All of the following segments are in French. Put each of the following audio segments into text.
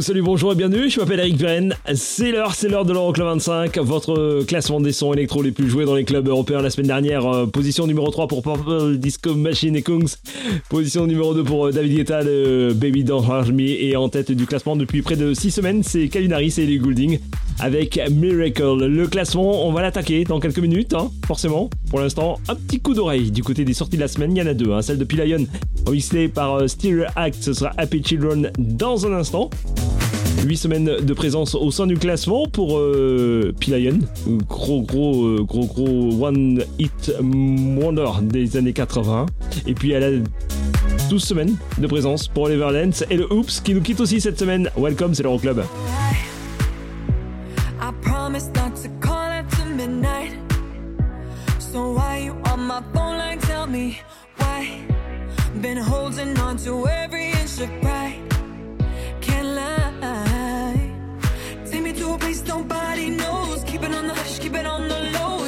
Salut, bonjour et bienvenue, je m'appelle Eric Pirenne, c'est l'heure, c'est l'heure de l'Euroclub 25, votre classement des sons électro les plus joués dans les clubs européens la semaine dernière, euh, position numéro 3 pour Purple Disco Machine et Kungs, position numéro 2 pour euh, David Guetta de Baby Don't Hurt Me. Et en tête du classement depuis près de 6 semaines, c'est Calvin Harris et Ellie Goulding avec Miracle. Le classement, on va l'attaquer dans quelques minutes, hein, forcément. Pour l'instant, un petit coup d'oreille du côté des sorties de la semaine, il y en a deux, hein, celle de Pilion, mixée par euh, Act, ce sera Happy Children dans un instant. 8 semaines de présence au sein du classement pour euh, Pilion. Gros, gros, euh, gros, gros One Hit Wonder des années 80. Et puis elle a 12 semaines de présence pour Oliver Lens et le Oops qui nous quitte aussi cette semaine. Welcome, c'est l'Euroclub. I promise not to call after midnight. So why you on my phone like tell me why? Been holding on to every inch of pride. Can't lie. Take me to a place nobody knows. Keep it on the hush, keep it on the low.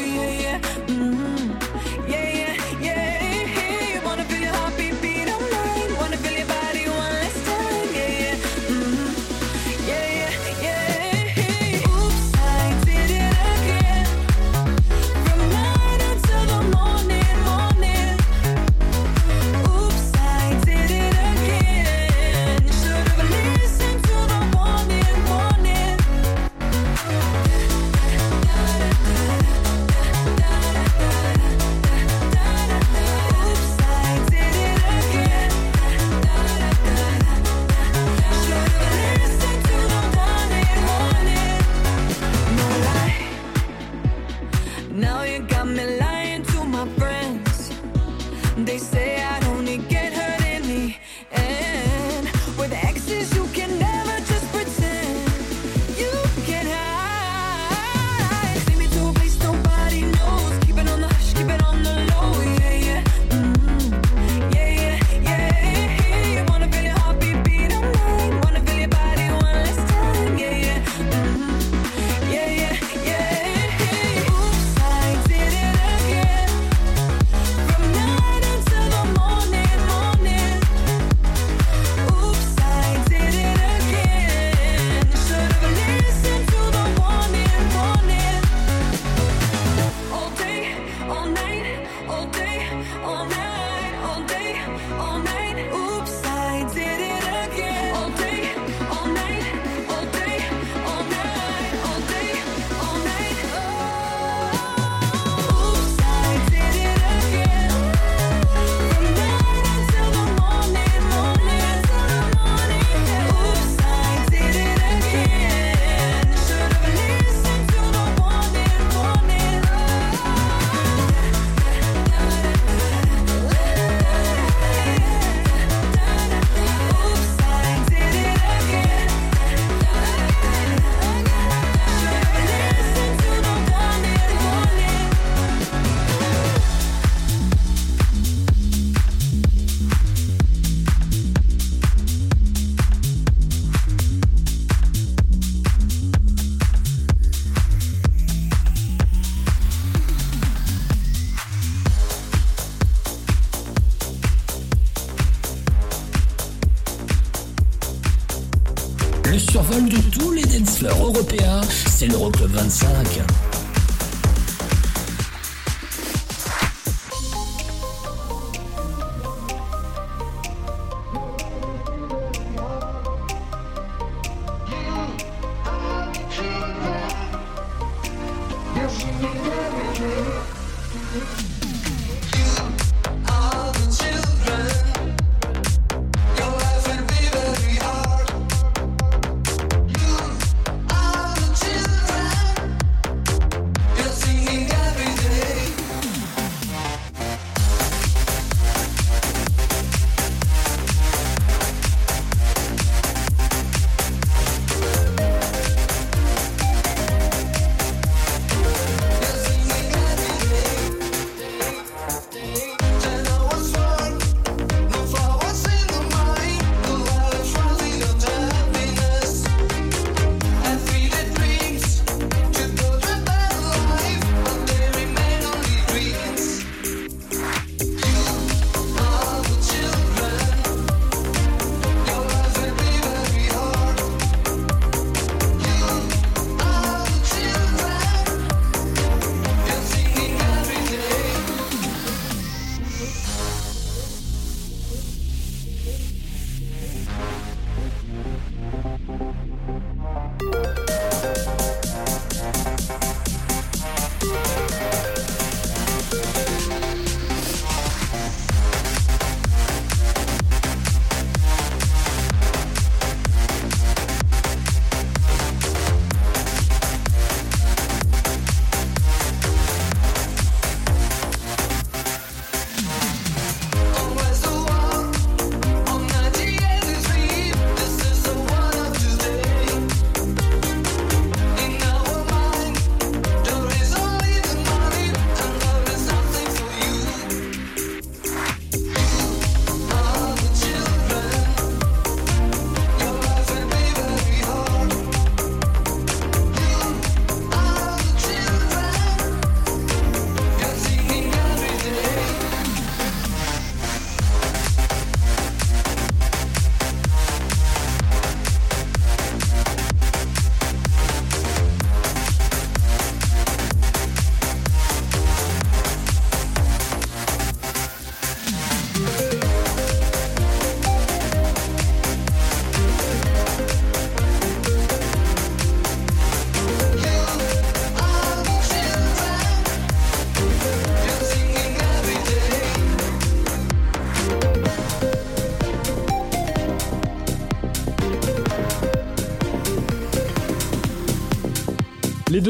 2025.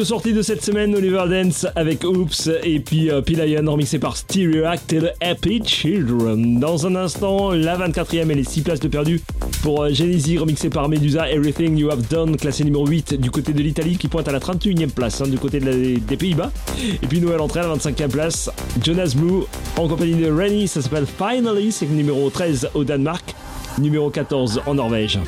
Deux sorties de cette semaine, Oliver Dance avec Oops et puis euh, remixé par Stereoact et le Happy Children. Dans un instant, la 24e et les 6 places de perdu pour euh, Genesis remixé par Medusa, Everything You Have Done, classé numéro 8 du côté de l'Italie qui pointe à la 31e place hein, du côté des Pays-Bas. Et puis nouvelle entrée à la 25e place, Jonas Blue en compagnie de Rennie, ça s'appelle Finally, c'est numéro 13 au Danemark, numéro 14 en Norvège.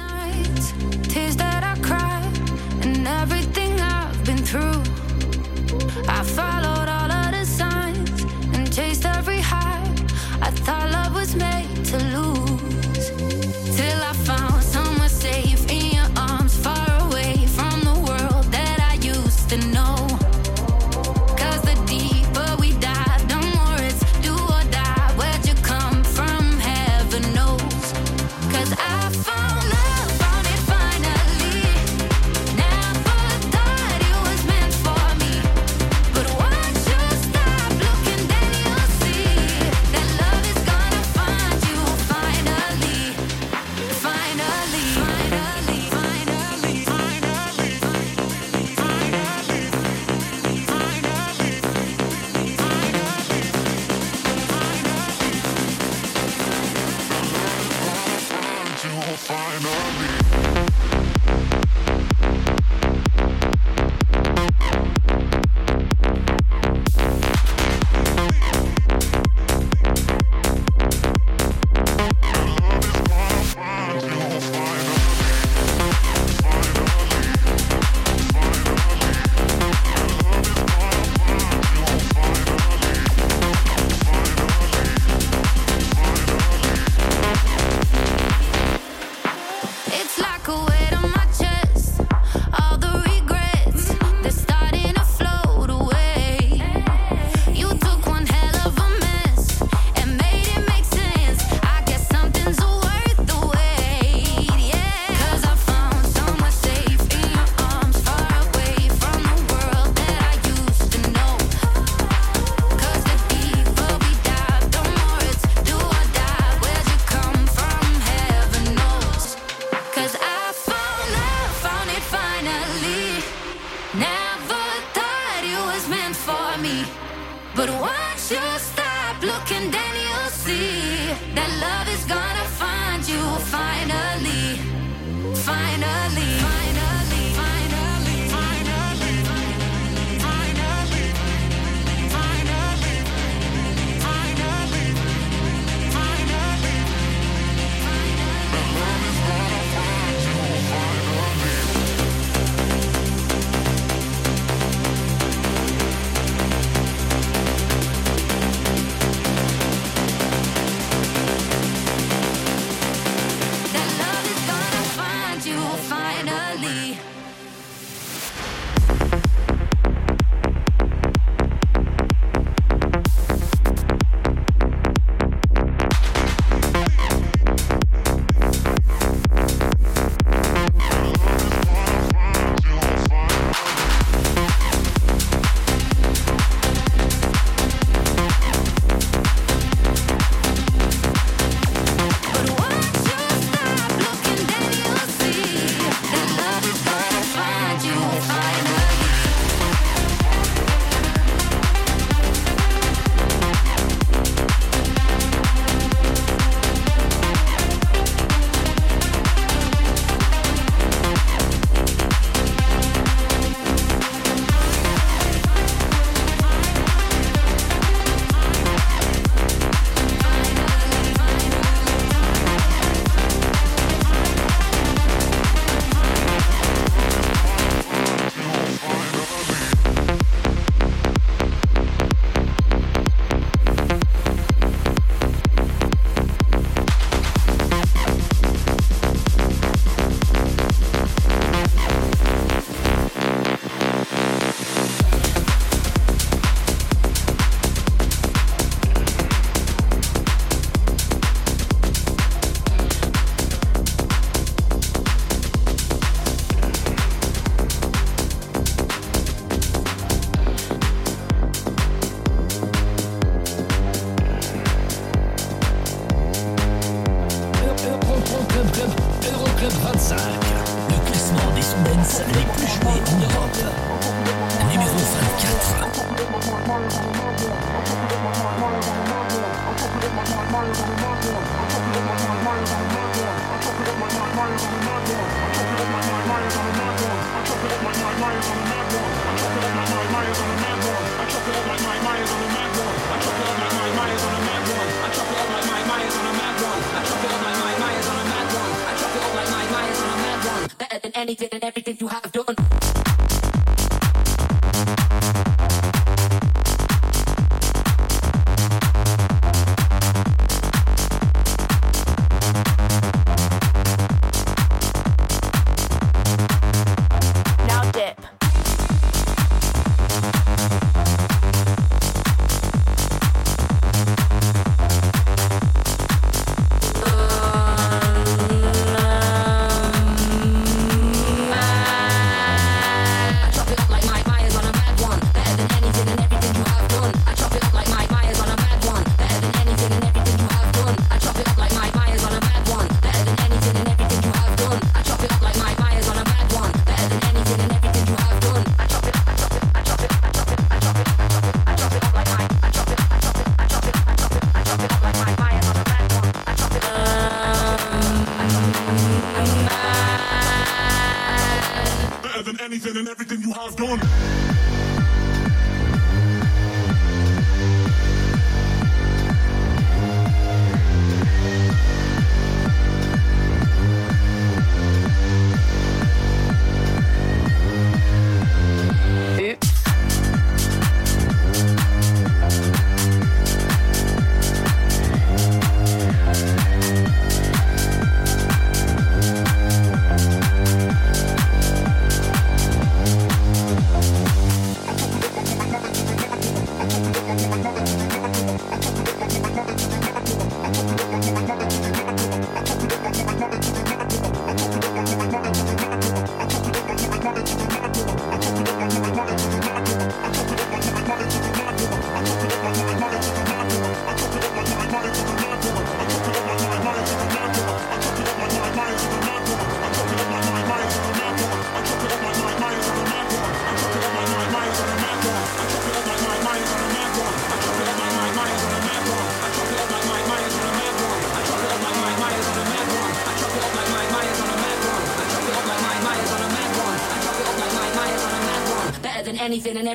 Once you stop looking, then you'll see that love is.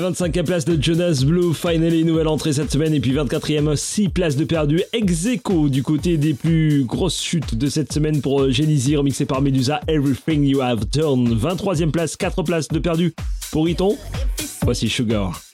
La 25e place de Jonas Blue, finally nouvelle entrée cette semaine et puis 24e 6 places de perdu ex du côté des plus grosses chutes de cette semaine pour euh, Genesis remixé par Medusa Everything You Have Done. 23e place, 4 places de perdu pour Iton. Voici Sugar.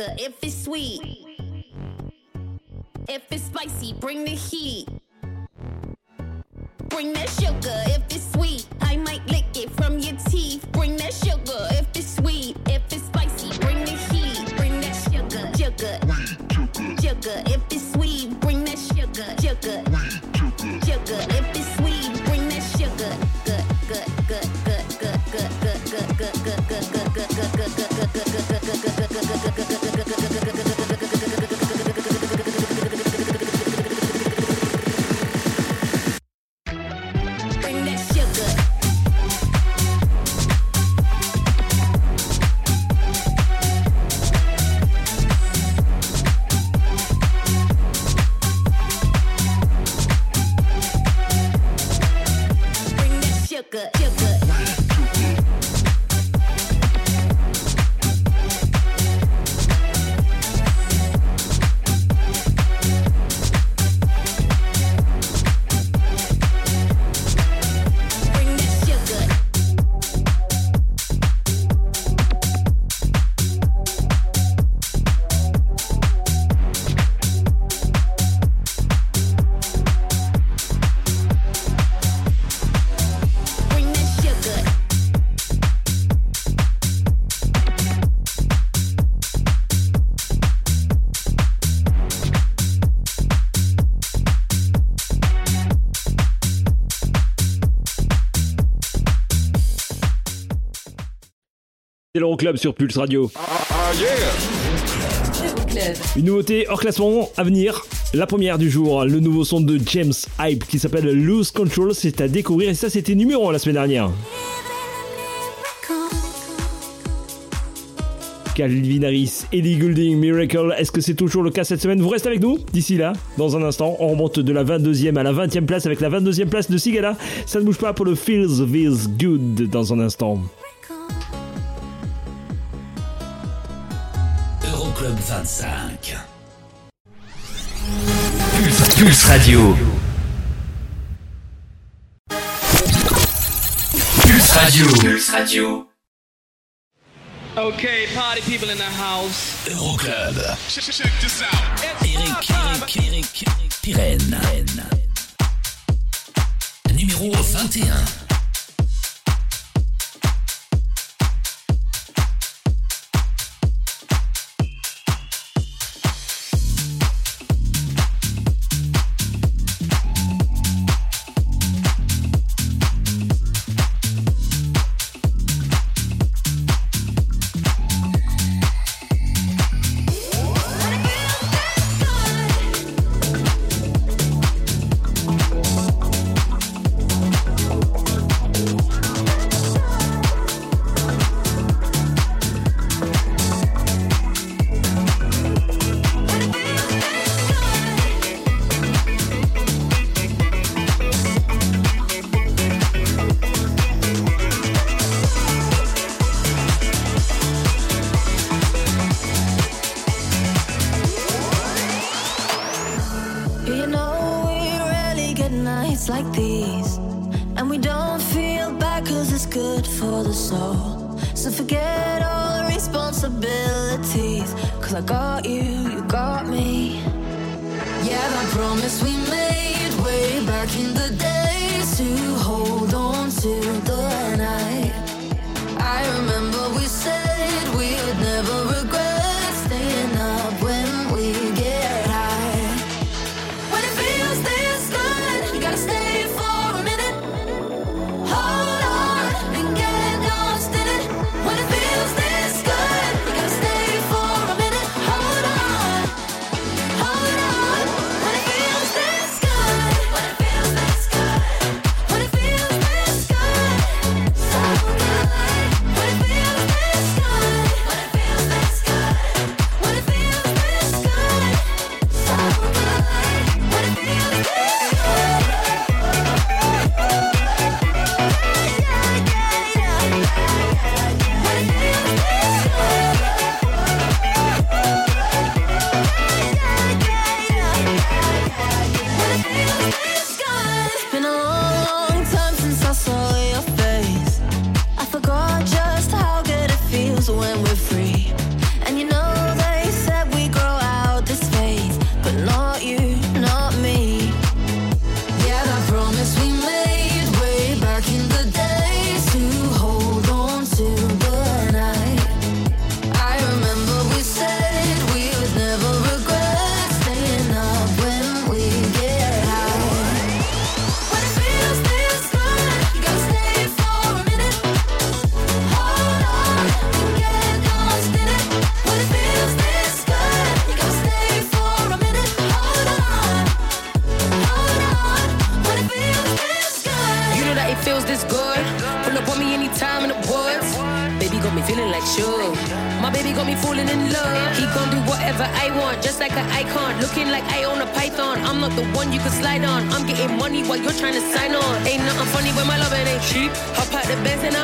good. If l'Euroclub sur Pulse Radio. Ah, ah, Une nouveauté hors classement à venir. La première du jour, le nouveau son de James Hype qui s'appelle Lose Control, c'est à découvrir et ça c'était numéro 1 la semaine dernière. Calvin Harris, Ellie Goulding, Miracle. Est-ce que c'est toujours le cas cette semaine? Vous restez avec nous d'ici là. Dans un instant, on remonte de la 22e à la 20e place avec la 22e place de Sigala. Ça ne bouge pas pour le Feels Feels Good dans un instant. Club 25. Pulse, Pulse Radio. Pulse Radio. Pulse Radio. Okay, party people in the house. Euroclub. Check, check this out. Eric, Eric, Eric, Eric Pirenne. Numéro 21.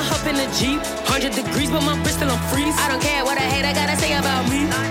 hop in the Jeep. 100 degrees, but my wrist still on freeze. I don't care what I hate, I gotta say about me.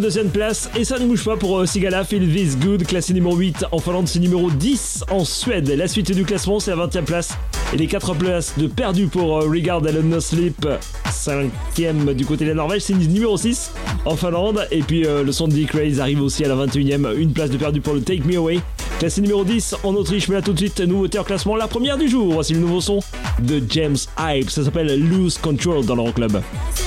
22e place. Et ça ne bouge pas pour euh, Sigala, Feel This Good, classé numéro 8 en Finlande, c'est numéro 10 en Suède. La suite du classement, c'est la 20e place. Et les 4 places de perdu pour euh, Regard and No Sleep, 5e du côté de la Norvège, c'est numéro 6 en Finlande. Et puis euh, le son de Dick Rays arrive aussi à la 21e, une place de perdu pour le Take Me Away. Classé numéro 10 en Autriche, mais là tout de suite, nouveauté en classement, la première du jour. Voici le nouveau son de James Hype, ça s'appelle Lose Control dans l'Euroclub. classement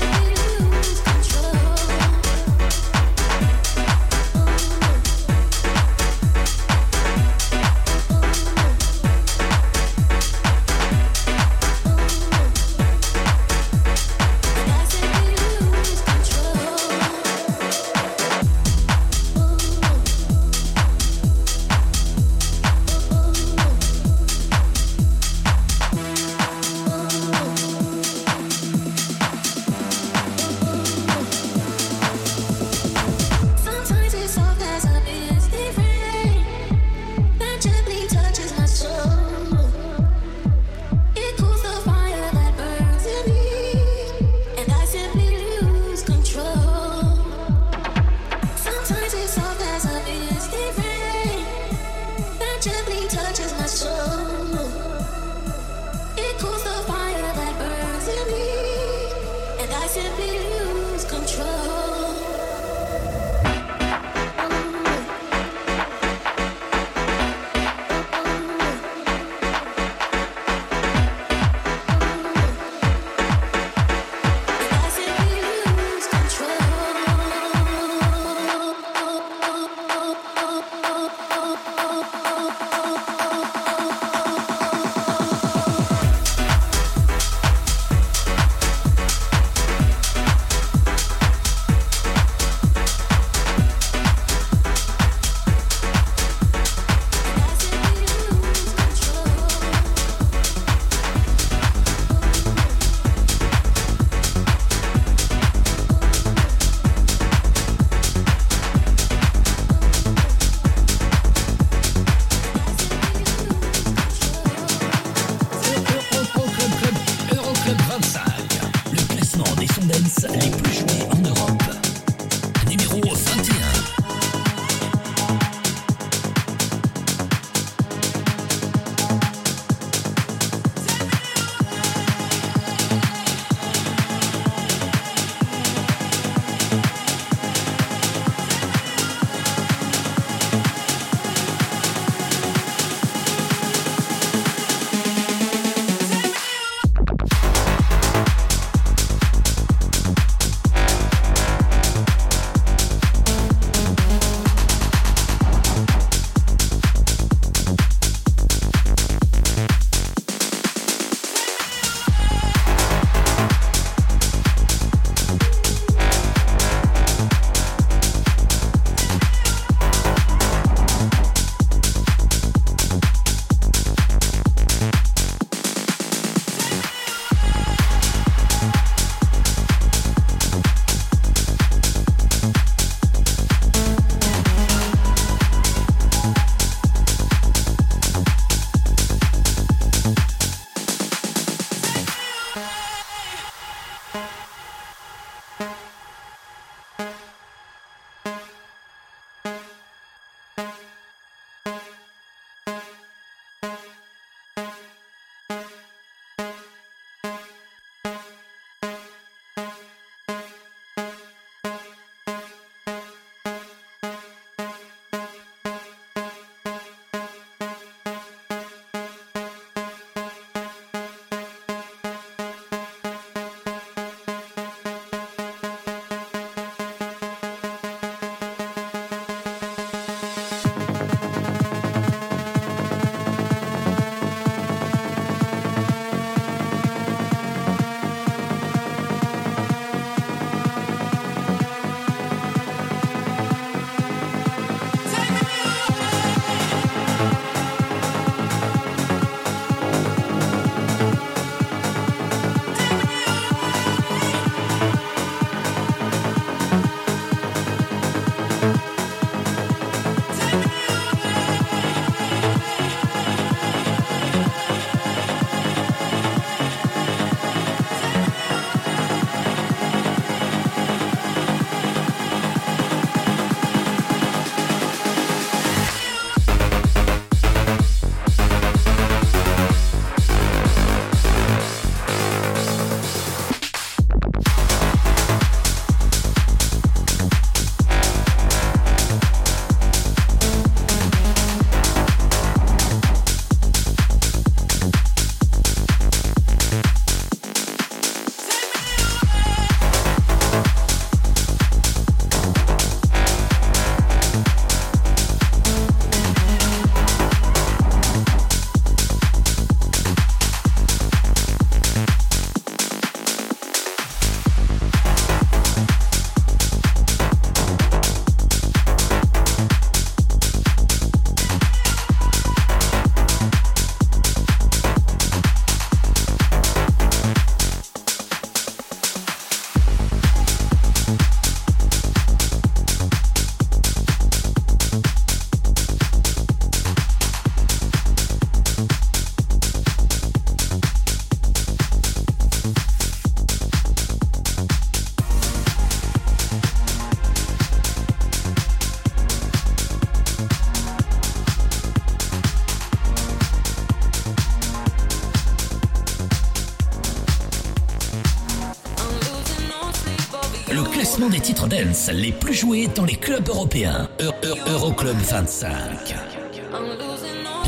titres dance les plus joués dans les clubs européens. Eu- Eu- Euroclub 25.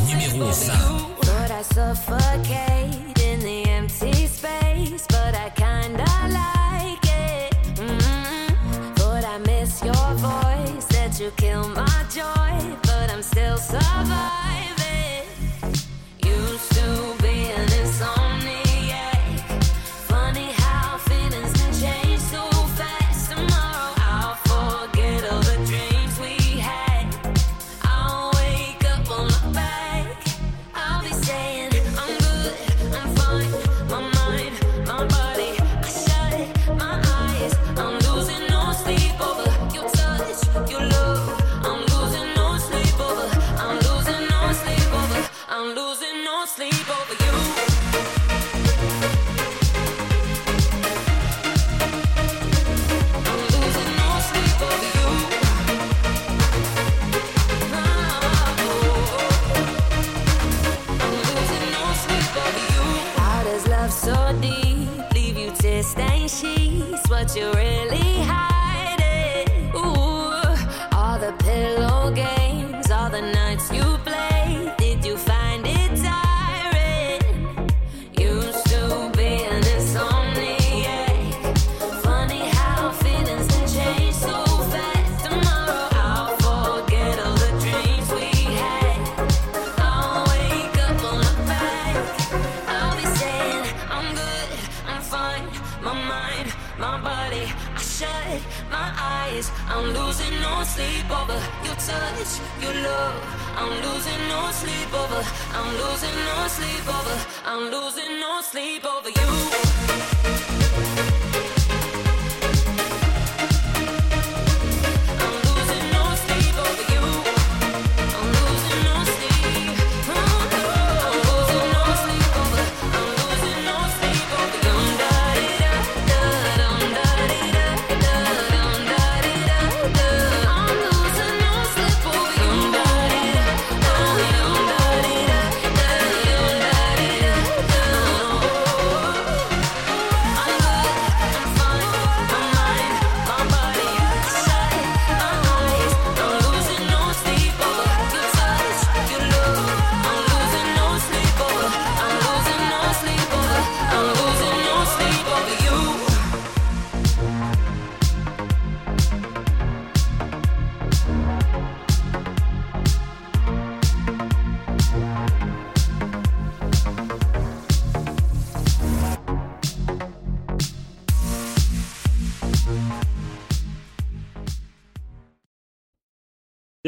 Numéro 20. Thought I suffocate in the empty space, but I kinda like it. Mm-hmm. Your voice, that you kill my joy, but I'm still surviving.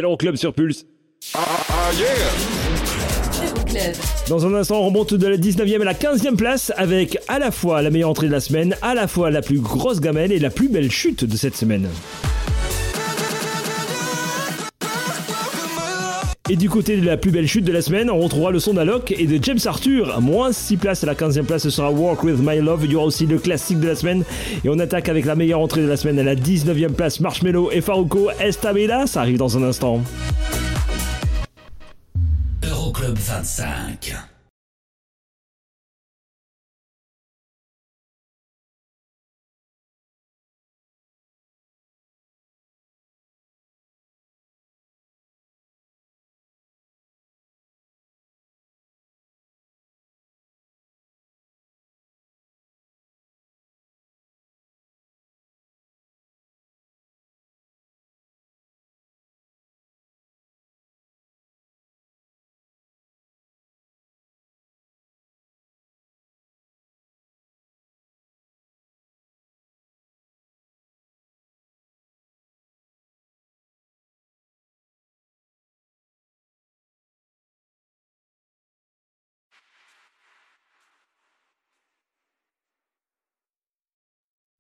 C'est l'Euroclub sur Pulse. Euroclub. Dans un instant, on remonte de la 19e à la 15e place avec à la fois la meilleure entrée de la semaine, à la fois la plus grosse gamelle et la plus belle chute de cette semaine. Et du côté de la plus belle chute de la semaine, on retrouvera le son d'Alok et de James Arthur. Moins 6 places à la 15e place, ce sera Walk With My Love. Il y aura aussi le classique de la semaine. Et on attaque avec la meilleure entrée de la semaine à la 19e place, Marshmello et Faruko Estabela. Ça arrive dans un instant. Euroclub 25.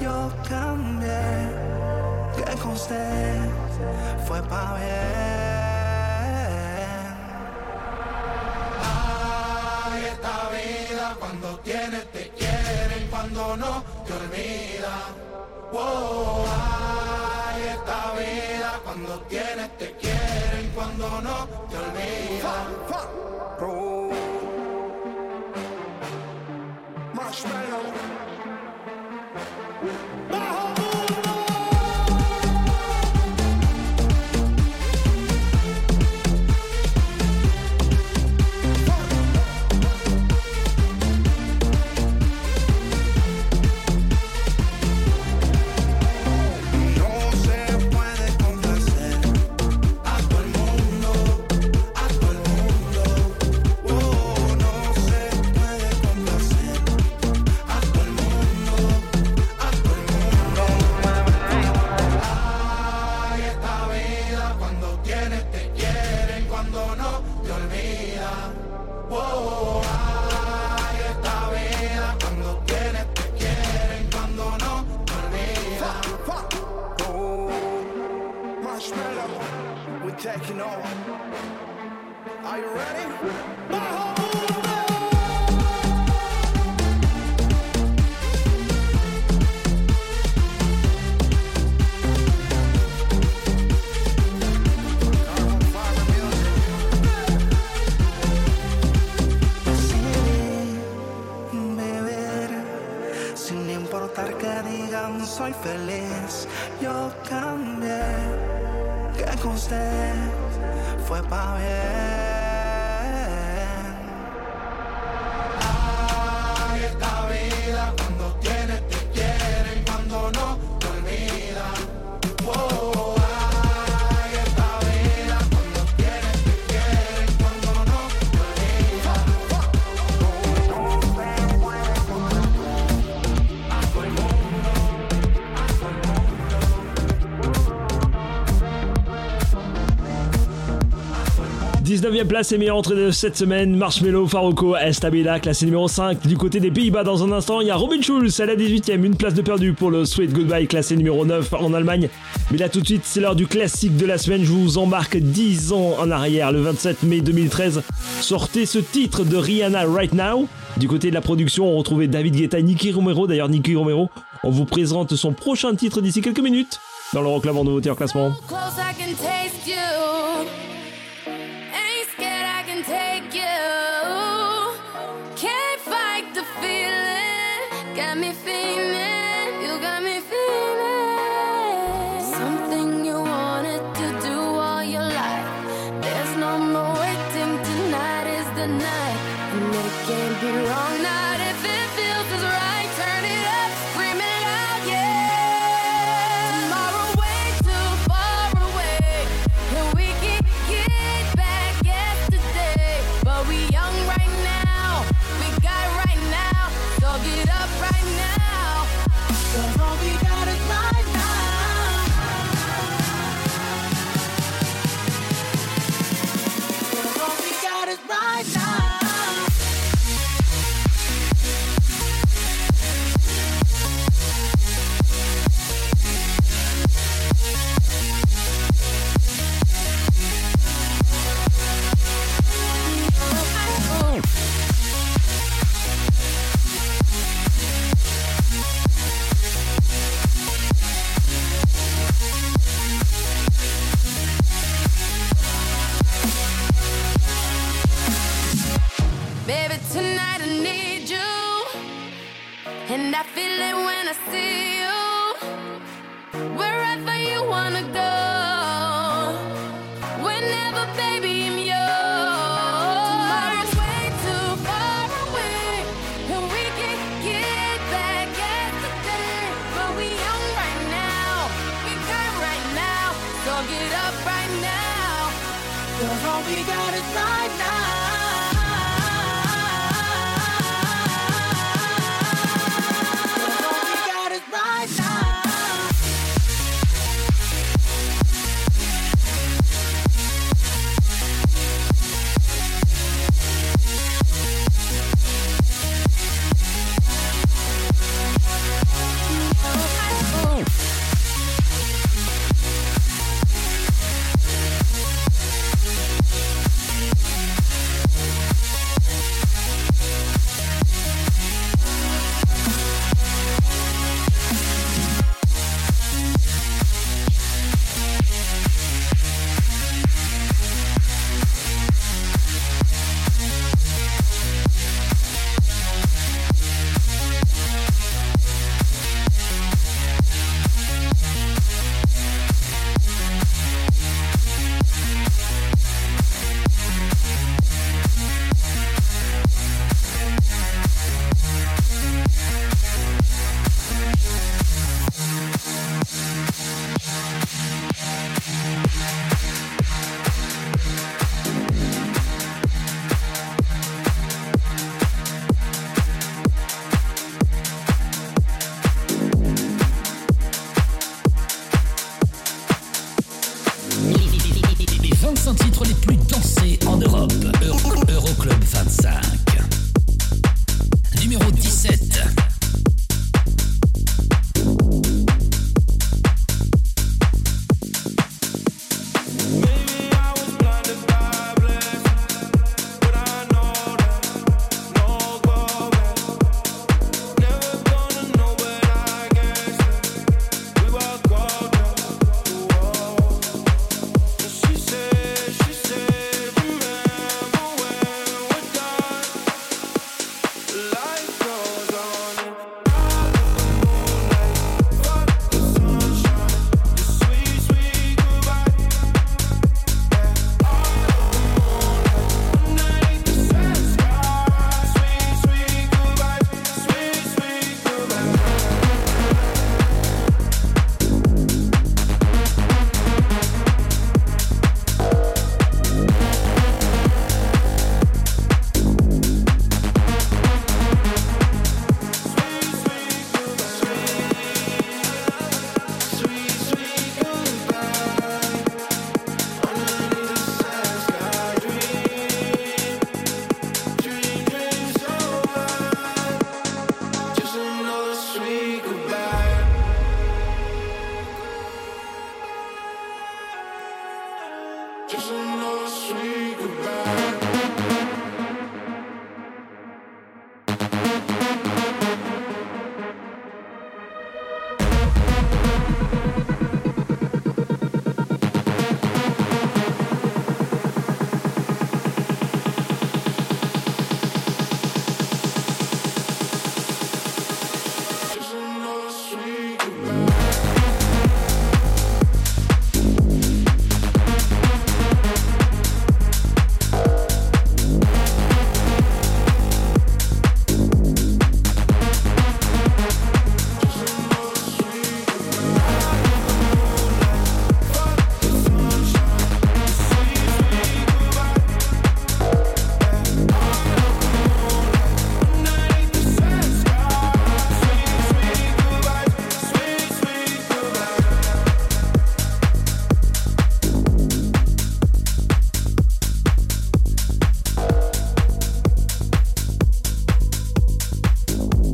Yo cambié. Que con usted fue pa' bien. Ay, esta vida cuando tienes te quieren, cuando no te olvida. Wow, ay, esta vida cuando tienes te quieren, cuando no te olvida. Marshmallow. Fue pa' bien. 19e place et meilleure entrée de cette semaine, Marshmello, Faroko, Estabila, classé numéro 5. Du côté des Pays-Bas, dans un instant, il y a Robin Schulz à la 18e, une place de perdu pour le Sweet Goodbye, classé numéro 9 en Allemagne. Mais là, tout de suite, c'est l'heure du classique de la semaine. Je vous embarque 10 ans en arrière, le 27 mai 2013. Sortez ce titre de Rihanna Right Now. Du côté de la production, on retrouvait David Guetta, Nicky Romero. D'ailleurs, Nicky Romero, on vous présente son prochain titre d'ici quelques minutes dans le Rock Club en nouveauté en classement.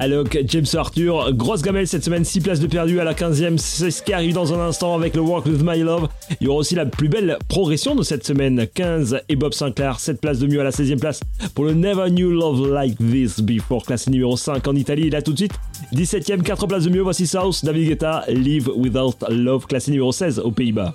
Alok, James Arthur, grosse gamelle cette semaine, 6 places de perdu à la 15e, c'est ce qui arrive dans un instant avec le Work with My Love. Il y aura aussi la plus belle progression de cette semaine, 15 et Bob Sinclair, 7 places de mieux à la 16e place pour le Never Knew Love Like This Before, classé numéro 5 en Italie. Là tout de suite, 17e, 4 places de mieux, voici South, David Guetta, Live Without Love, classé numéro 16 aux Pays-Bas.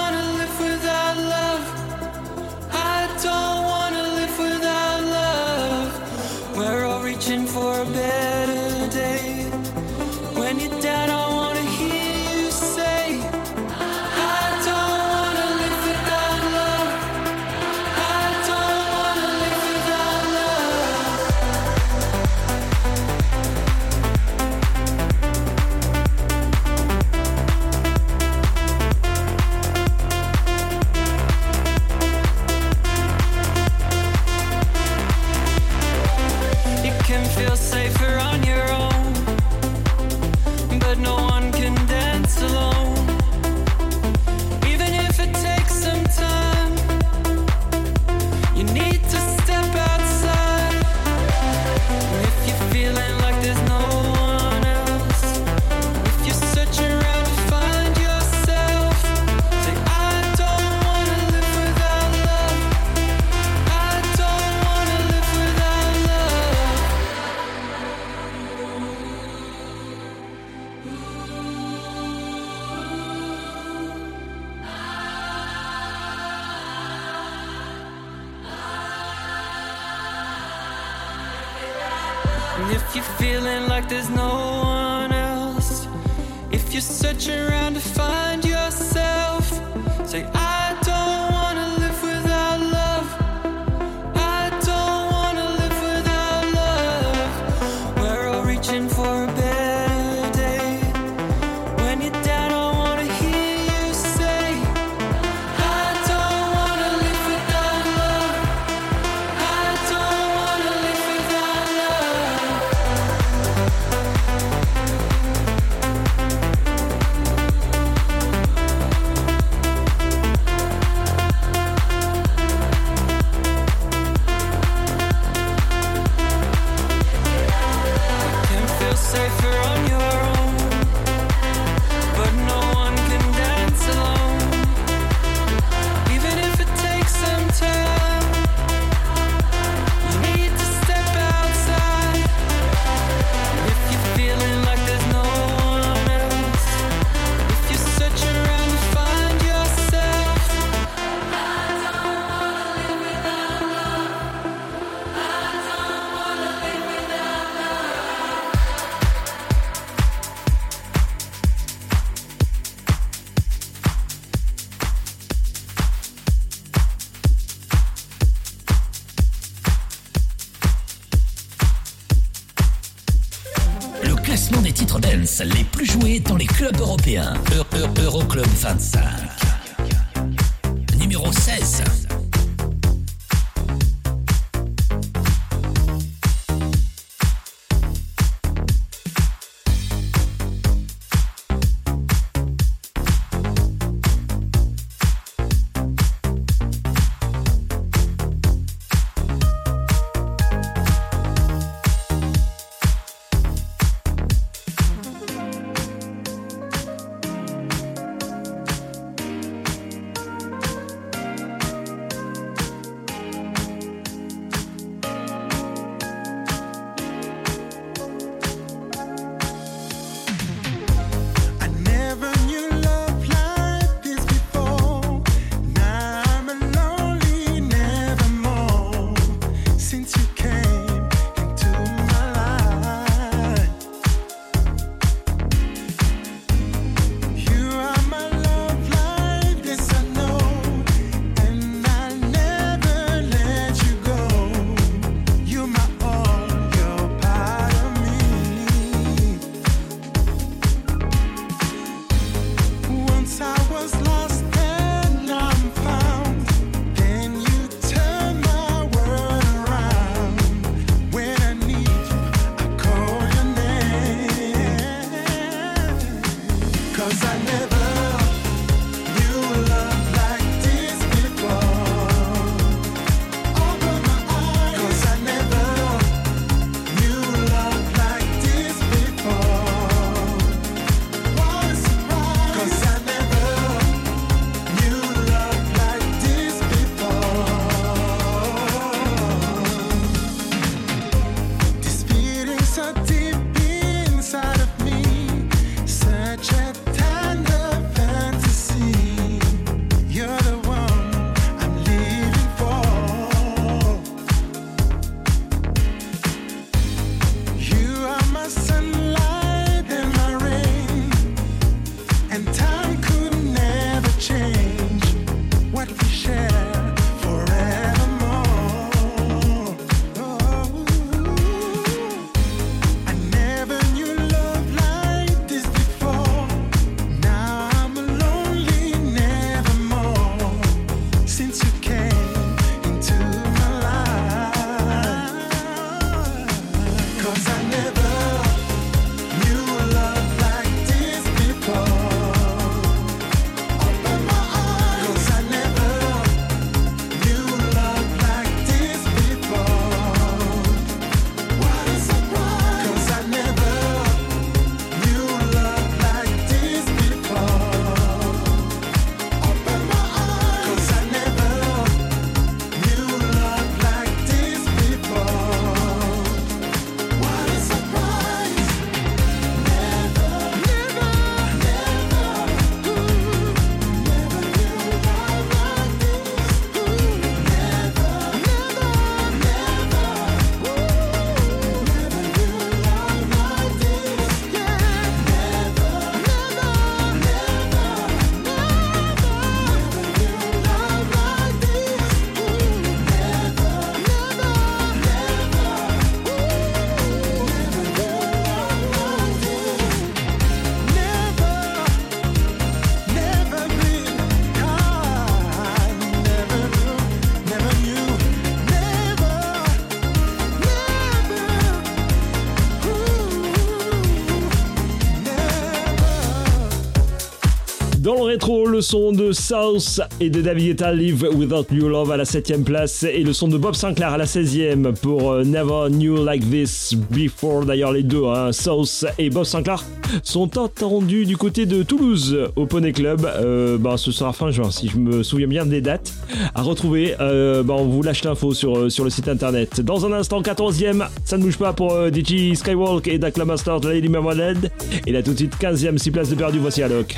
rétro, le son de South et de David Guetta Live Without New Love à la 7ème place et le son de Bob Sinclair à la 16ème pour euh, Never Knew Like This Before. D'ailleurs, les deux, hein, South et Bob Sinclair, sont attendus du côté de Toulouse au Poney Club. Euh, bah, ce sera fin juin, si je me souviens bien des dates à retrouver. Euh, bah, on vous lâche l'info sur, sur le site internet. Dans un instant, 14ème, ça ne bouge pas pour euh, DJ Skywalk et Dakla Masters Lady Marmalade. Et là, tout de suite, 15ème, 6 places de perdu, voici Alok.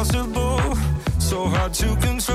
impossible, so hard to control.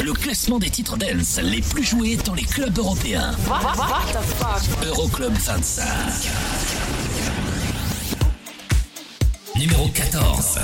Le classement des titres dance les plus joués dans les clubs européens. Euroclub 25. Numéro 14.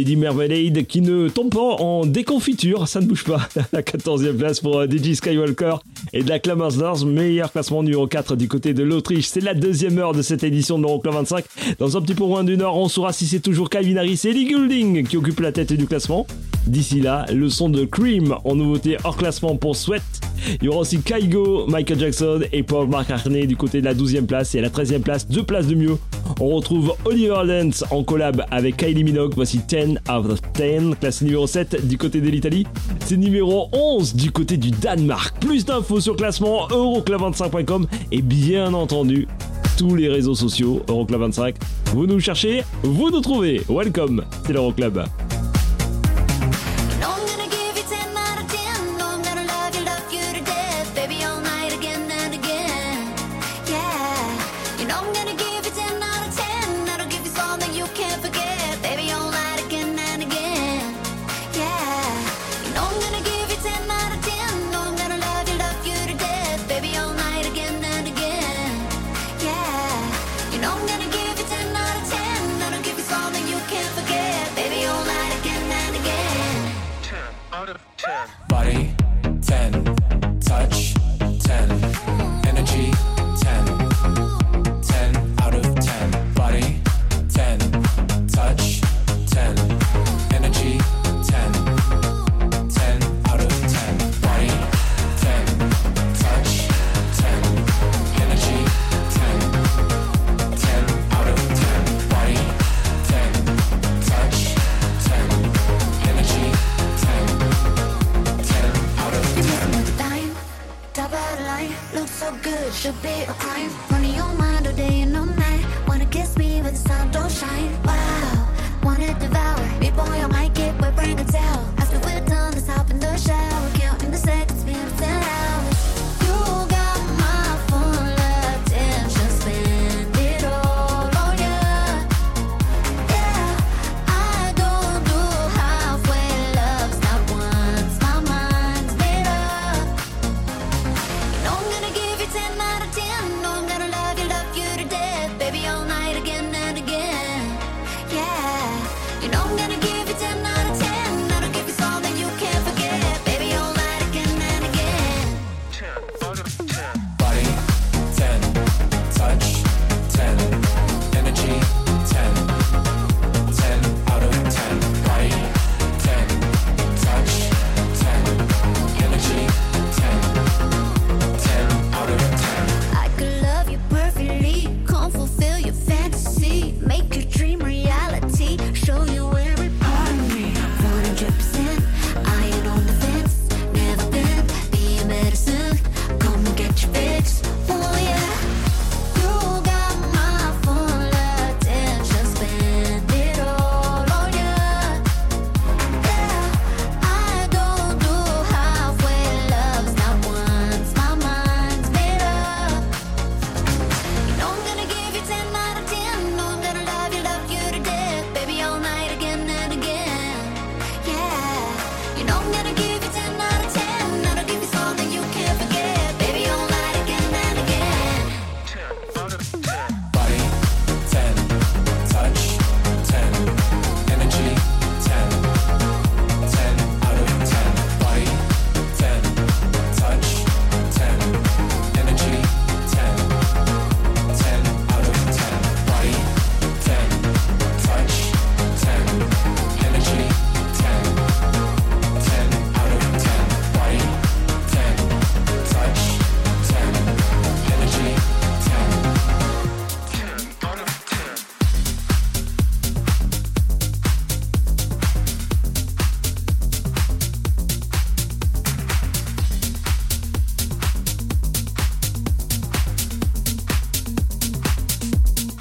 Lady Mermaid qui ne tombe pas en déconfiture, ça ne bouge pas. La 14e place pour euh, DJ Skywalker et de la Clammers meilleur classement numéro 4 du côté de l'Autriche. C'est la deuxième heure de cette édition de l'Euroclub 25. Dans un petit peu moins d'une heure, on saura si c'est toujours Calvin Harris et Ellie Goulding qui occupent la tête du classement. D'ici là, le son de Cream en nouveauté hors classement pour Sweat. Il y aura aussi Kaigo, Michael Jackson et Paul McCartney du côté de la 12e place et à la 13e place, deux places de mieux. On retrouve Oliver Lance en collab avec Kylie Minogue. Voici 10 out of 10, classe numéro 7 du côté de l'Italie. C'est numéro 11 du côté du Danemark. Plus d'infos sur classement euroclub25.com et bien entendu tous les réseaux sociaux Euroclub 25. Vous nous cherchez, vous nous trouvez. Welcome, c'est l'Euroclub.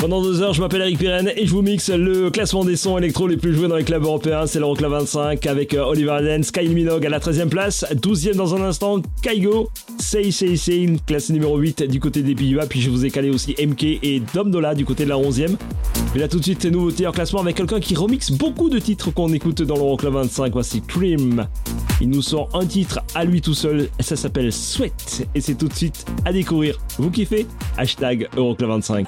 Pendant deux heures, je m'appelle Eric Pirenne et je vous mixe le classement des sons électro les plus joués dans les clubs européens. C'est l'Euroclub 25 avec euh, Oliver Allen, Sky Minogue à la 13e place. 12e dans un instant, Kaigo, Sei Sei Sei, classé numéro 8 du côté des Pays-Bas. Puis je vous ai calé aussi MK et Dom Dola du côté de la 11e. Mais là tout de suite, c'est nouveauté en classement avec quelqu'un qui remixe beaucoup de titres qu'on écoute dans l'Euroclub 25. Voici Cream. Il nous sort un titre à lui tout seul. Ça s'appelle Sweat et c'est tout de suite à découvrir. Vous kiffez? Hashtag Euroclub 25.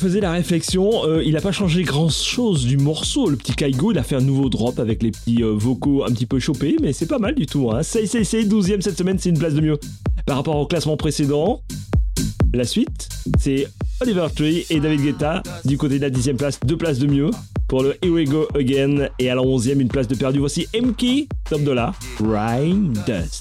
Faisais la réflexion, euh, il a pas changé grand chose du morceau. Le petit Kaigo, il a fait un nouveau drop avec les petits euh, vocaux un petit peu chopés, mais c'est pas mal du tout. Hein. C'est, c'est, c'est 12ème cette semaine, c'est une place de mieux. Par rapport au classement précédent, la suite, c'est Oliver Tree et David Guetta du côté de la 10ème place, deux places de mieux pour le Here We Go Again. Et à la 11ème, une place de perdu. Voici MK, top de la Rain Dust.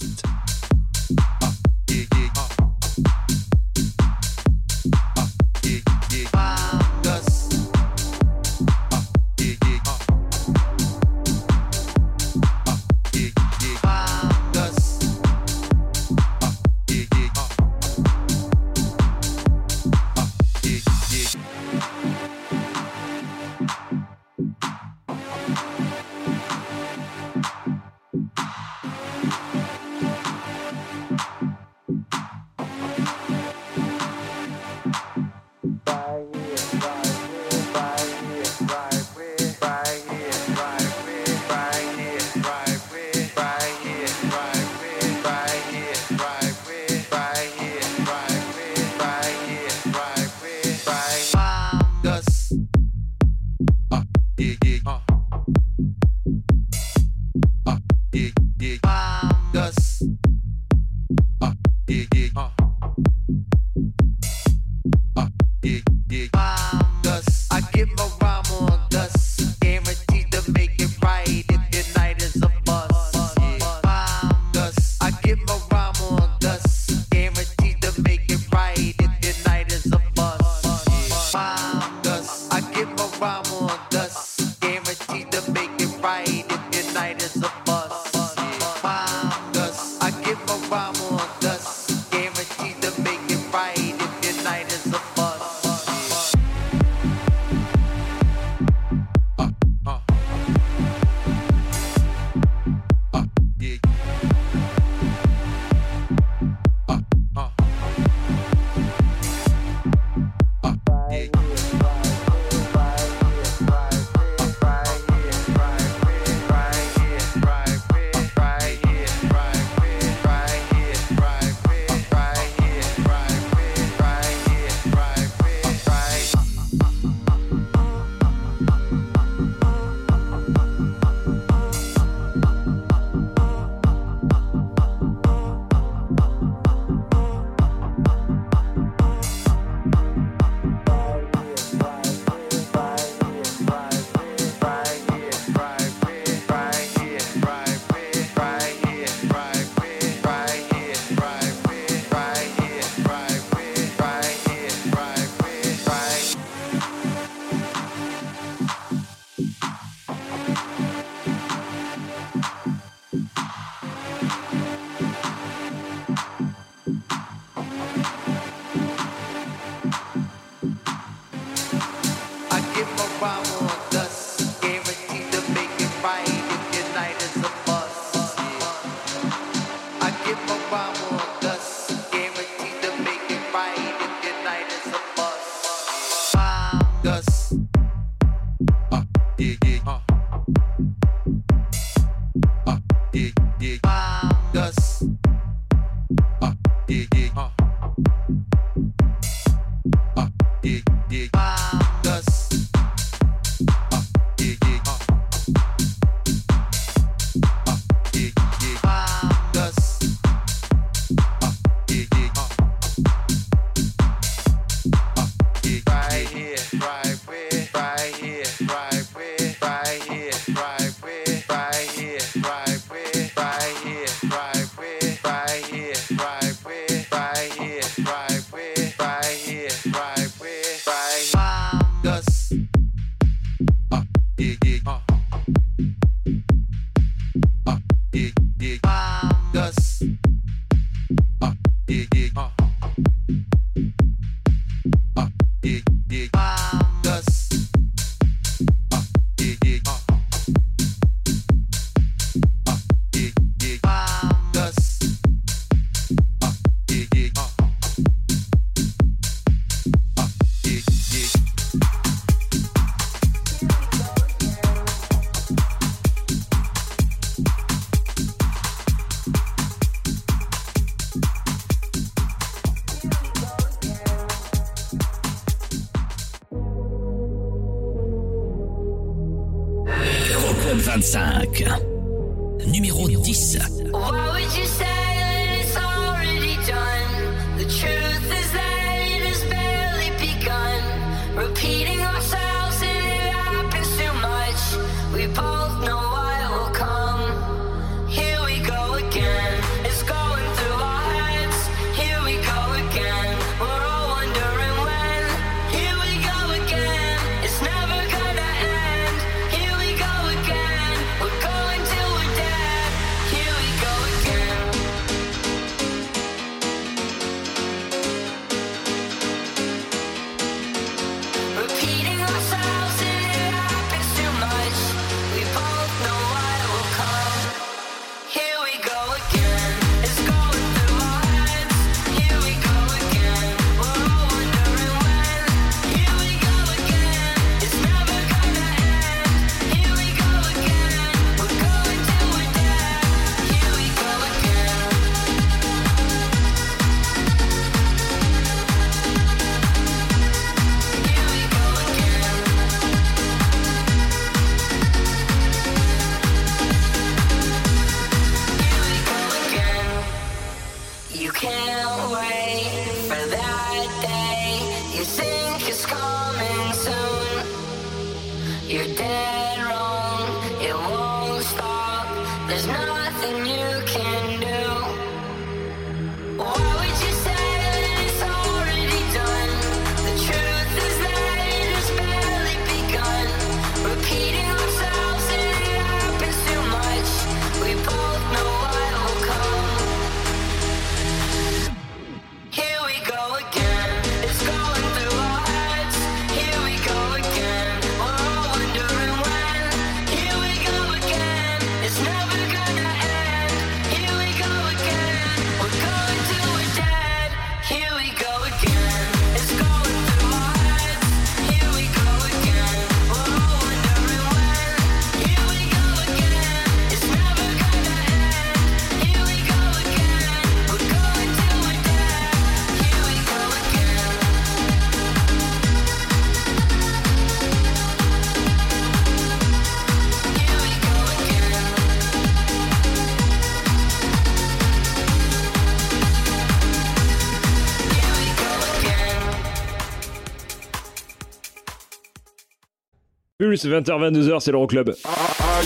Pulse, 20h-22h, c'est l'Euroclub. Ah, ah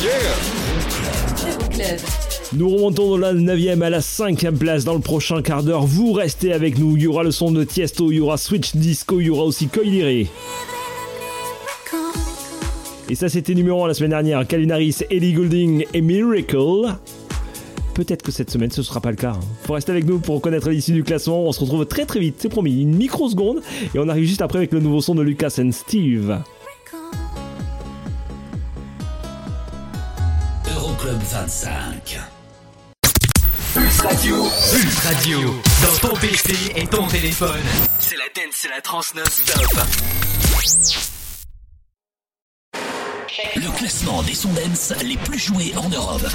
nous remontons de la 9ème à la 5e place dans le prochain quart d'heure. Vous restez avec nous. Il y aura le son de Tiesto, il y aura Switch Disco, il y aura aussi Coiliré. Et ça, c'était numéro 1 la semaine dernière. Calinaris, Ellie Goulding et Miracle. Peut-être que cette semaine, ce ne sera pas le cas. Hein. Faut rester avec nous pour connaître l'issue du classement. On se retrouve très très vite, c'est promis, une microseconde. Et on arrive juste après avec le nouveau son de Lucas and Steve. Euroclub 25. Pulse Radio. Pulse Radio. Dans ton PC et ton téléphone. C'est la dance, c'est la trans non-stop. Le classement des sons dance les plus joués en Europe.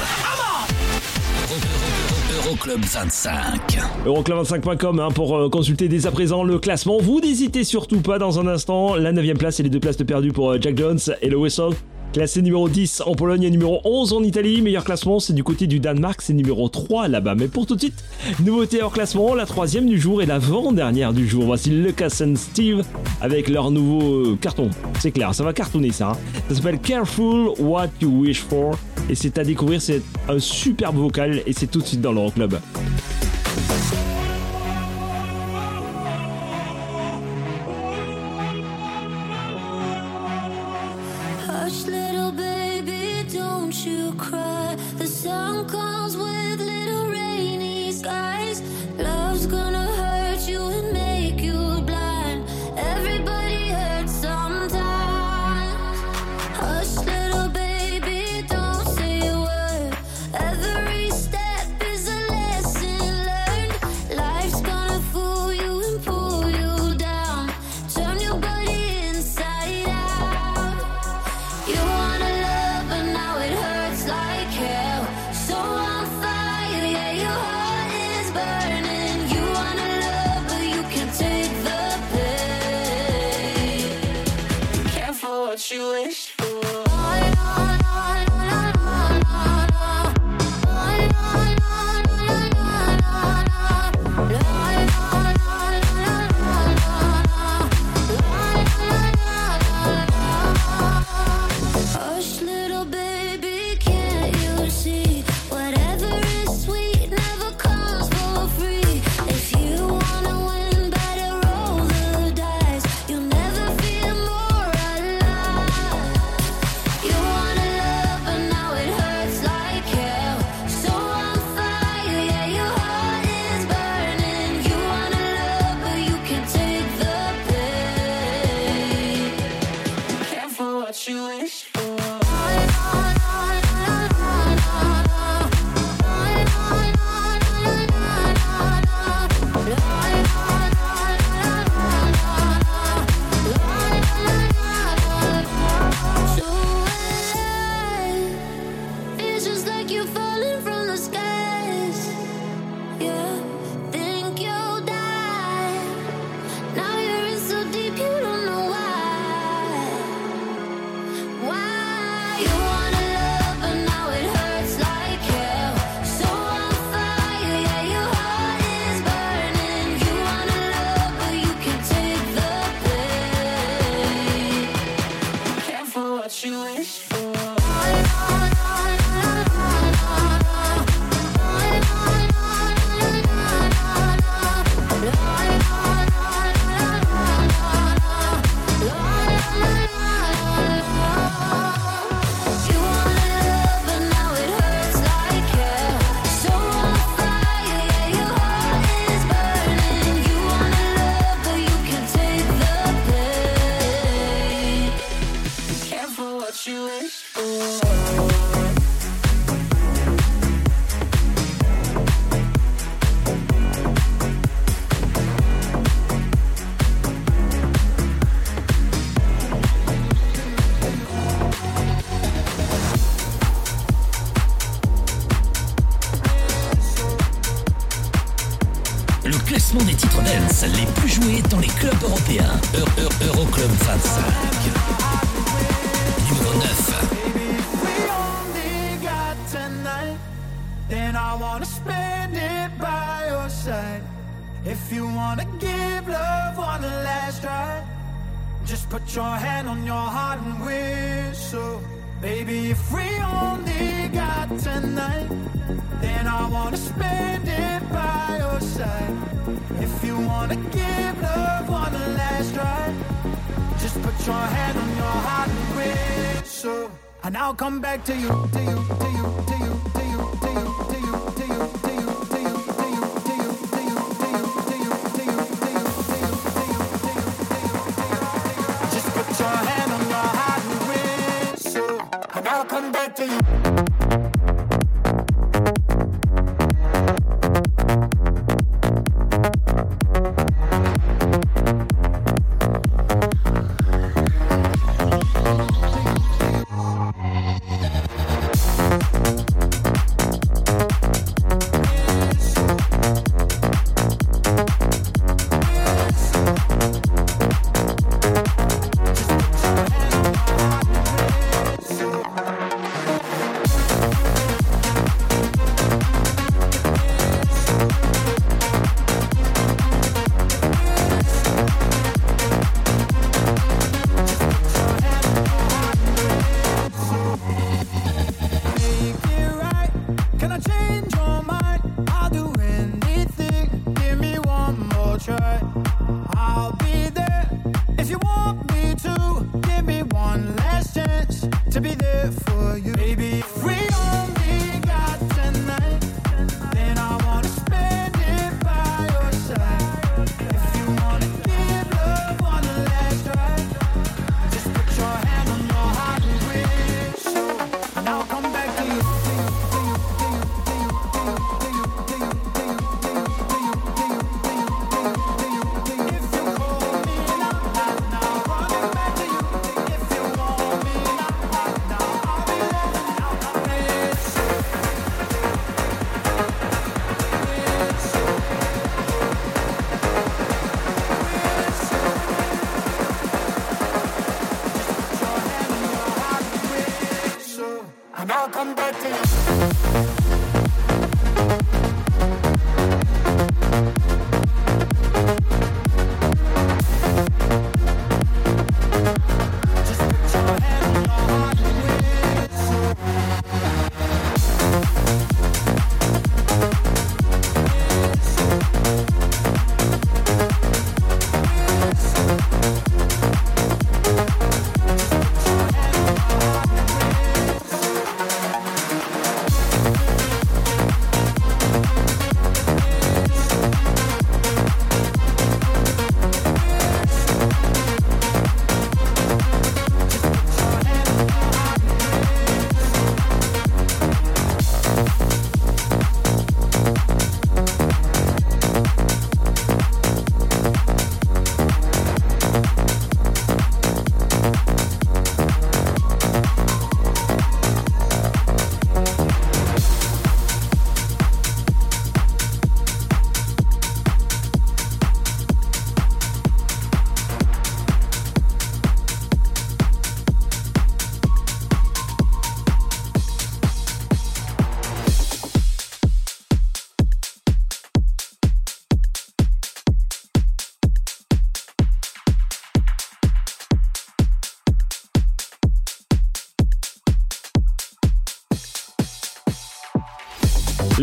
Euroclub 25. Euroclub25.com hein, pour euh, consulter dès à présent le classement. Vous n'hésitez surtout pas dans un instant. La 9 place et les deux places de perdu pour euh, Jack Jones et le Whistle. Classé numéro 10 en Pologne et numéro 11 en Italie. Meilleur classement, c'est du côté du Danemark, c'est numéro 3 là-bas. Mais pour tout de suite, nouveauté hors classement, la troisième du jour et l'avant-dernière du jour. Voici Lucas and Steve avec leur nouveau euh, carton. C'est clair, ça va cartonner ça. Hein. Ça s'appelle Careful What You Wish For. Et c'est à découvrir, c'est un superbe vocal et c'est tout de suite dans l'Euroclub. club. you Oh.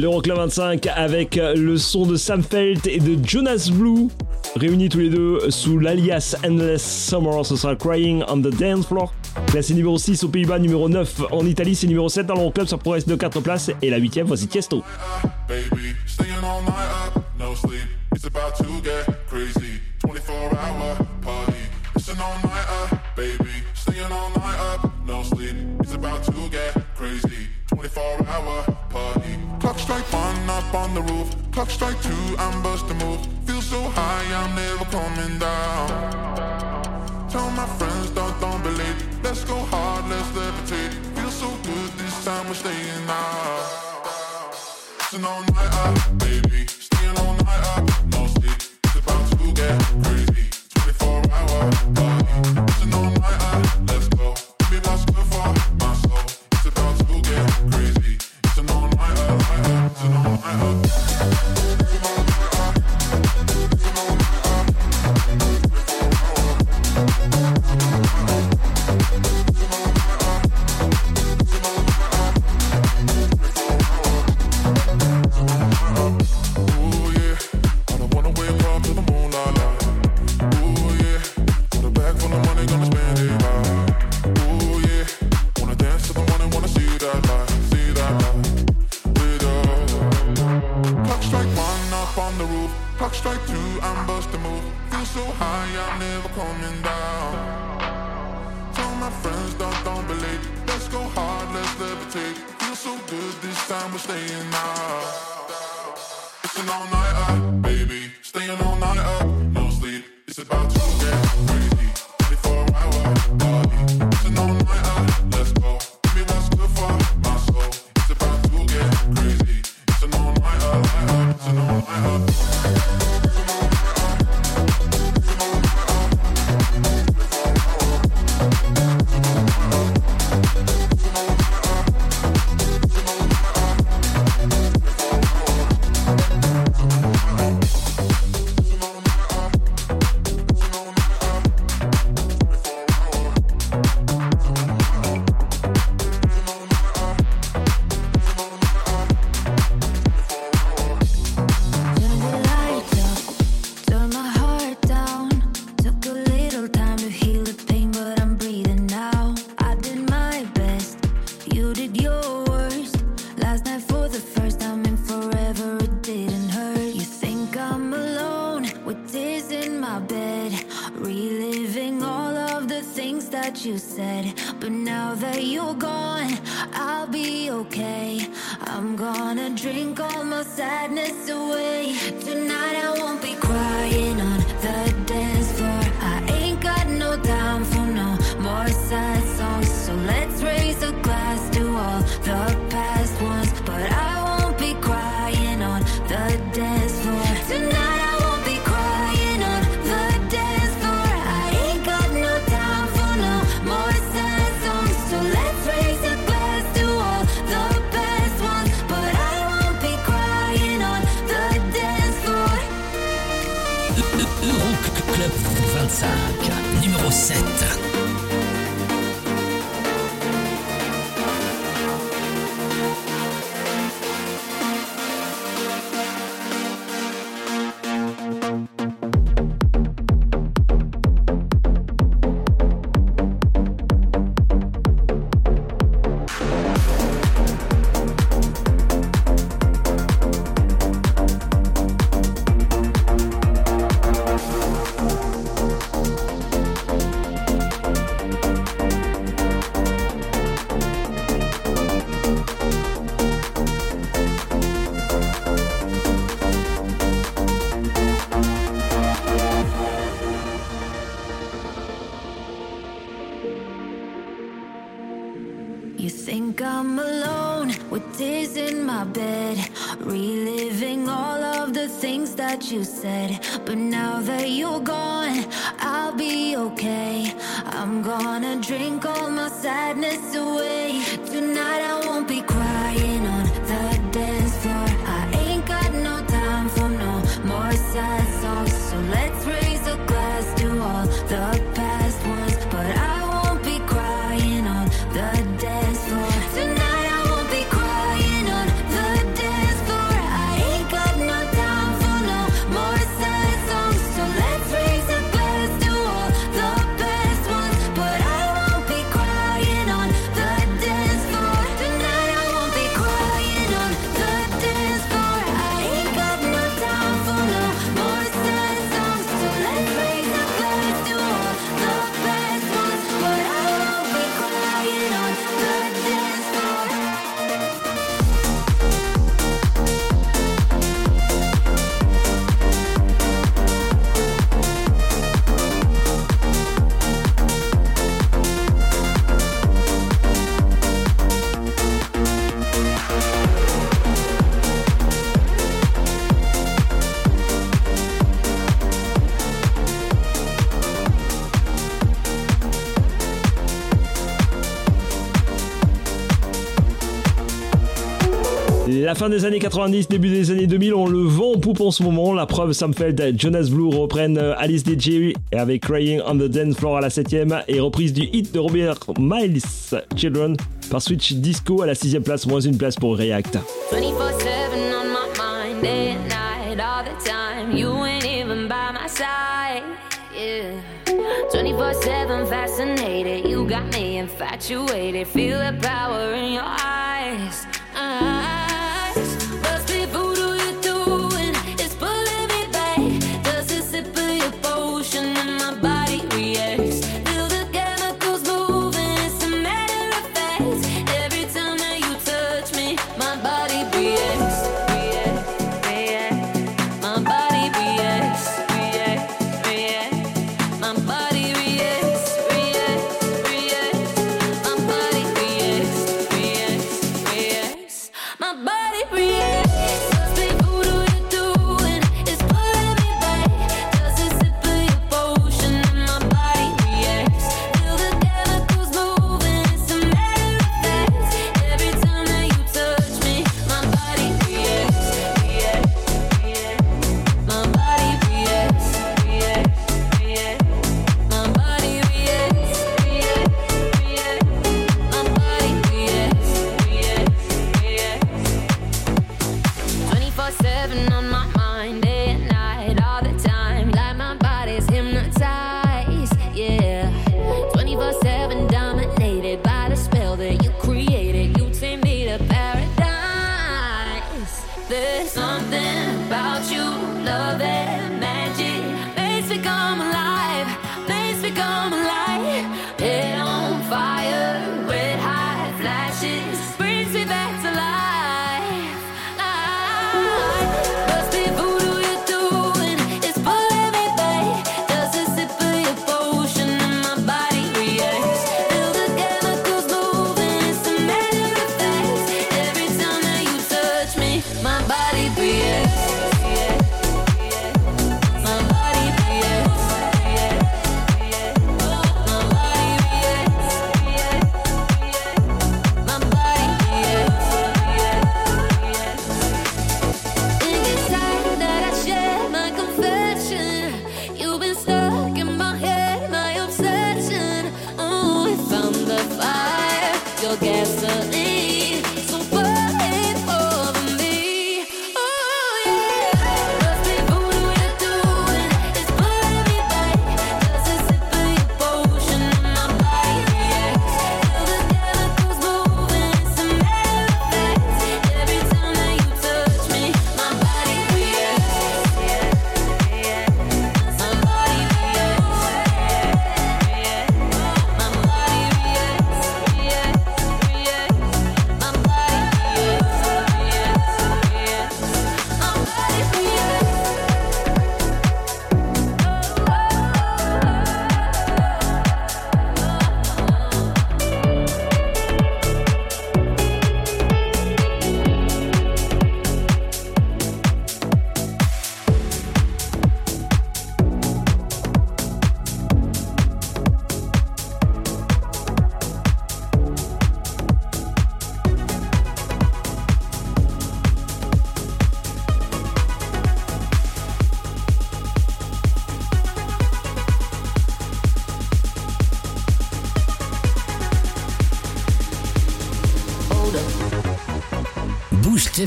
L'Euroclub 25 avec le son de Sam Felt et de Jonas Blue. Réunis tous les deux sous l'alias Endless Summer, ce sera Crying on the Dance Floor. Classé numéro 6 aux Pays-Bas, numéro 9 en Italie, c'est numéro 7 dans l'Euroclub, ça progresse de 4 places. Et la 8ème, voici Tiesto. baby. Staying all night up, no sleep. It's about to get crazy. 24 hour party. It's an all nighter, baby. Staying all night up, no sleep. It's about to get crazy. 24 hour party. Clock strike one up on the roof. Clock strike two, I'm busting move. Feel so high, I'm never coming down. Tell my friends, don't, don't believe. Let's go hard, let's levitate. Feel so good this time, we're staying out. It's an all night up, baby. Staying all night up, no sleep. It's about to get crazy. 24 hour party. Night what you said But now that you're gone, I'll be okay. I'm gonna drink all my sadness away. Tonight I won't be crying on the fin des années 90, début des années 2000, on le vend en poupe en ce moment. La preuve, Samfeld et Jonas Blue reprennent euh, Alice DJ avec Crying on the Dance Floor à la 7ème et reprise du hit de Robert Miles Children par Switch Disco à la 6ème place, moins une place pour React. 24/7 on my mind, day and night, all the time. You ain't even by my side. 24/7 fascinated, you got me infatuated. Feel the power in your eyes.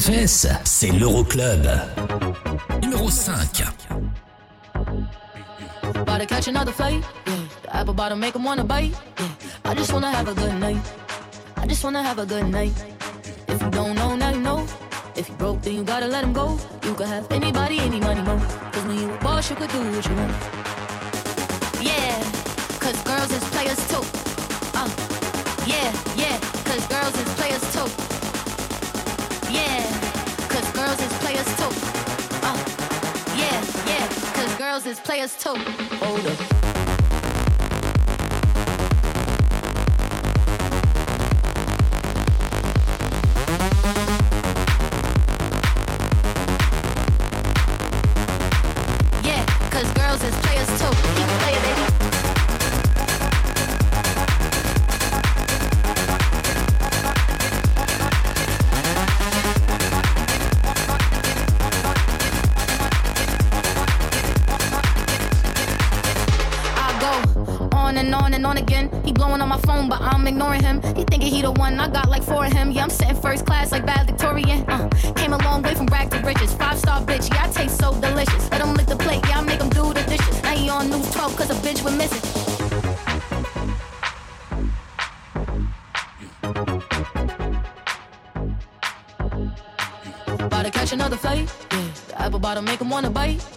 Fesses, c'est l'Euroclub. Numéro 5. About to catch another. Yeah. The apple make wanna bite. Yeah. I just wanna have a good night. I just wanna have a good night. If you don't know, now you know. If you broke, then you gotta let him go. You could have anybody, any money, mo. Cause when you a boss, you could do what you want. Yeah, cause girls is players too. Uh, yeah, yeah, cause girls is players too. Yeah, cause girls is players too. Uh, yeah, yeah, cause girls is players too. Hold up. Wanna bite.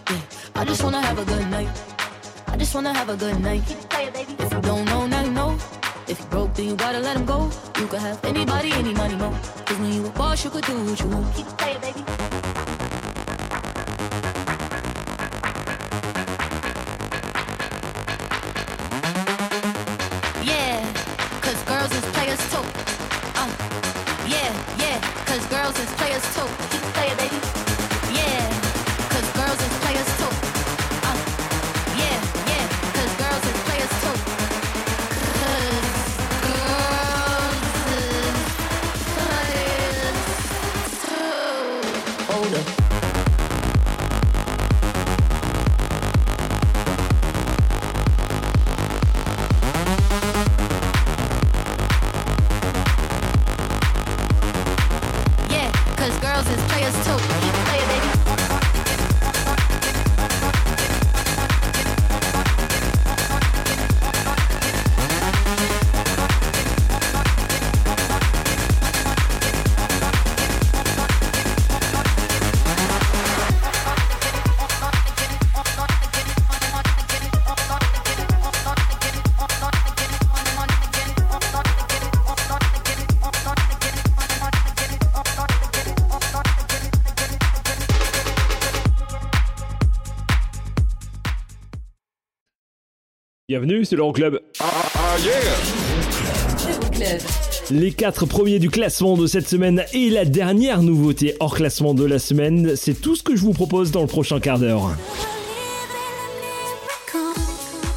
Bienvenue, c'est l'Euroclub. Les quatre premiers du classement de cette semaine et la dernière nouveauté hors classement de la semaine, c'est tout ce que je vous propose dans le prochain quart d'heure.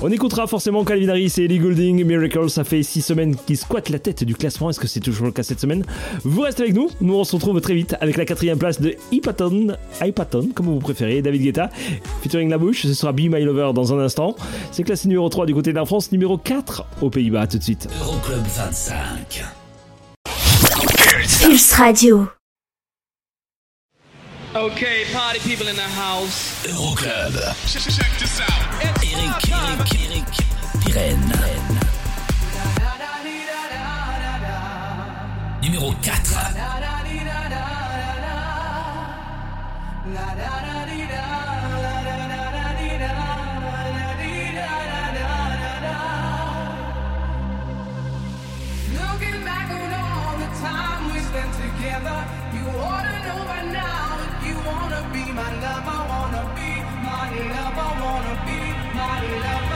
On écoutera forcément Calvin Harris et Ellie Goulding. Miracle, ça fait 6 semaines qu'ils squattent la tête du classement. Est-ce que c'est toujours le cas cette semaine? Vous restez avec nous. Nous, on se retrouve très vite avec la quatrième place de Hypaton, Hypaton, comme vous préférez, David Guetta, featuring La Bouche. Ce sera Be My Lover dans un instant. C'est classé numéro 3 du côté de la France, numéro 4 aux Pays-Bas. À tout de suite. Euroclub 25. Pulse Radio. Okay, party people in the house. Euroclub. Check, check this out. Eric, Eric, Eric, Pirenne. Numéro 4. Together, you ought to know by now if you wanna be my lover, wanna be my lover, wanna be my lover.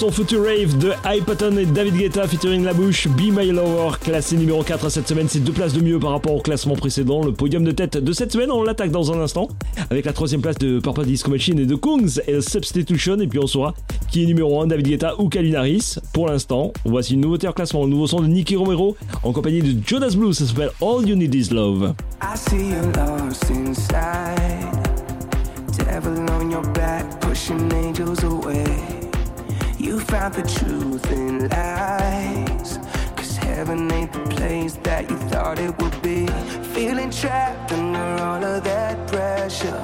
Son Future Rave de Hypaton et David Guetta featuring La Bouche, Be My Lover, classé numéro 4 cette semaine, c'est deux places de mieux par rapport au classement précédent. Le podium de tête de cette semaine, on l'attaque dans un instant, avec la troisième place de Purple Disco Machine et de Kungs et Substitution, et puis on saura qui est numéro 1, David Guetta ou Calvin Harris. Pour l'instant, voici une nouveauté en classement, le nouveau son de Nicky Romero, en compagnie de Jonas Blue, ça s'appelle All You Need Is Love. Found the truth in lies. Cause heaven ain't the place that you thought it would be. Feeling trapped under all of that pressure.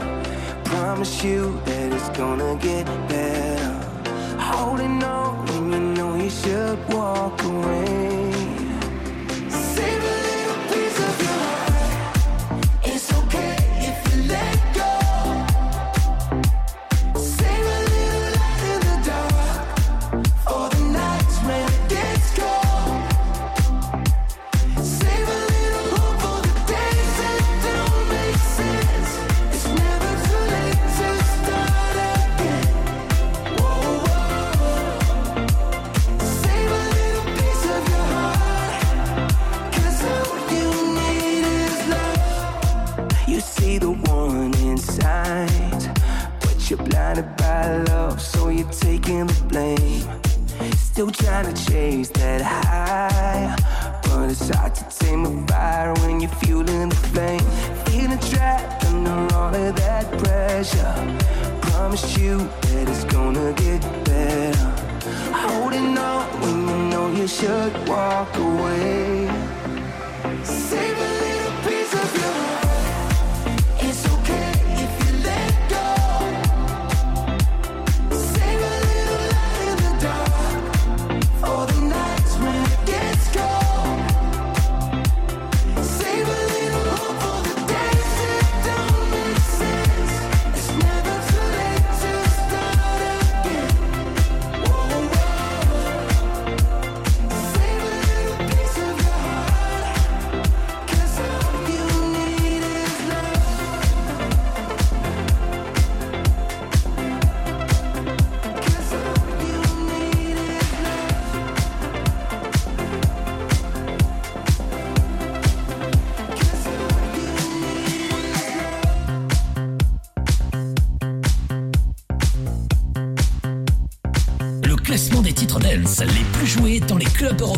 Promise you that it's gonna get better. Holding on when you know you should walk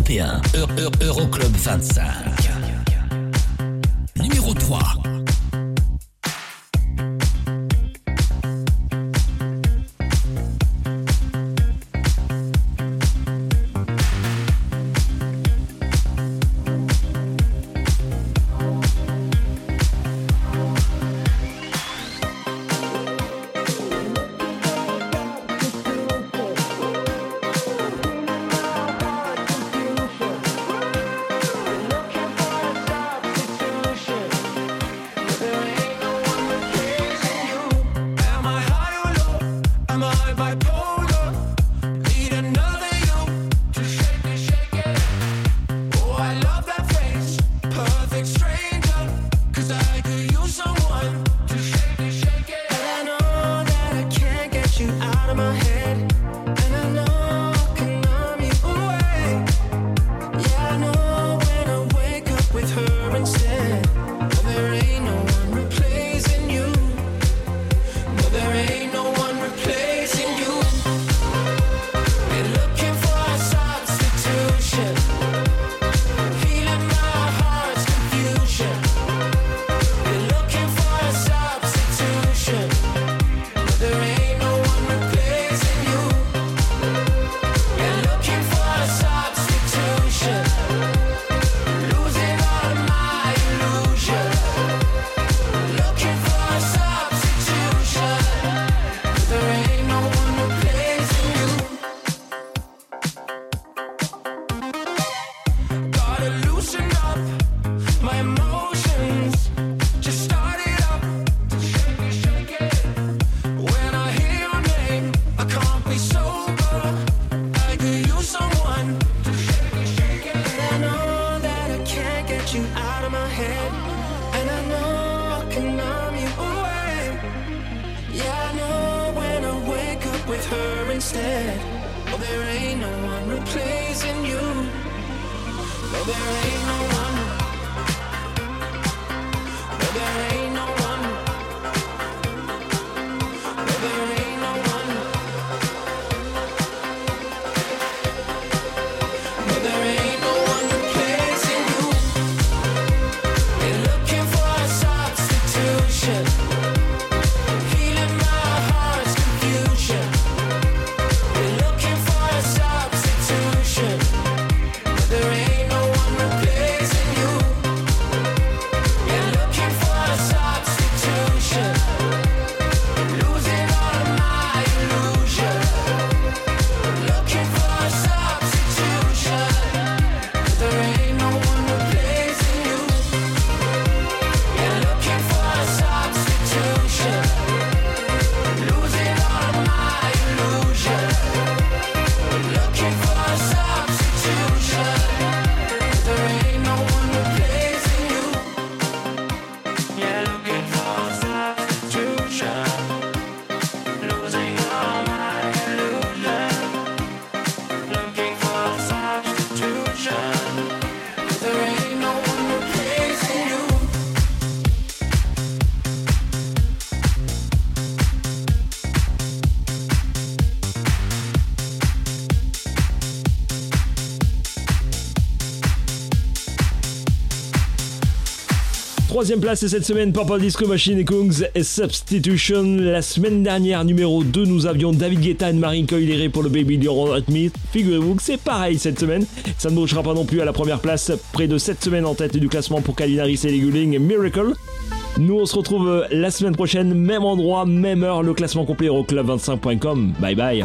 européen, Euroclub -Euro 25. there ain't no Troisième place cette semaine, Purple Disco Machine et Kungs et Substitution. La semaine dernière, numéro 2, nous avions David Guetta et Marine Coiléré pour le Baby Duron Hot Meat. Figurez-vous que c'est pareil cette semaine. Ça ne bougera pas non plus à la première place. Près de 7 semaines en tête du classement pour Calinaris et Leguling et Miracle. Nous, on se retrouve euh, la semaine prochaine, même endroit, même heure. Le classement complet au club25.com. Bye bye.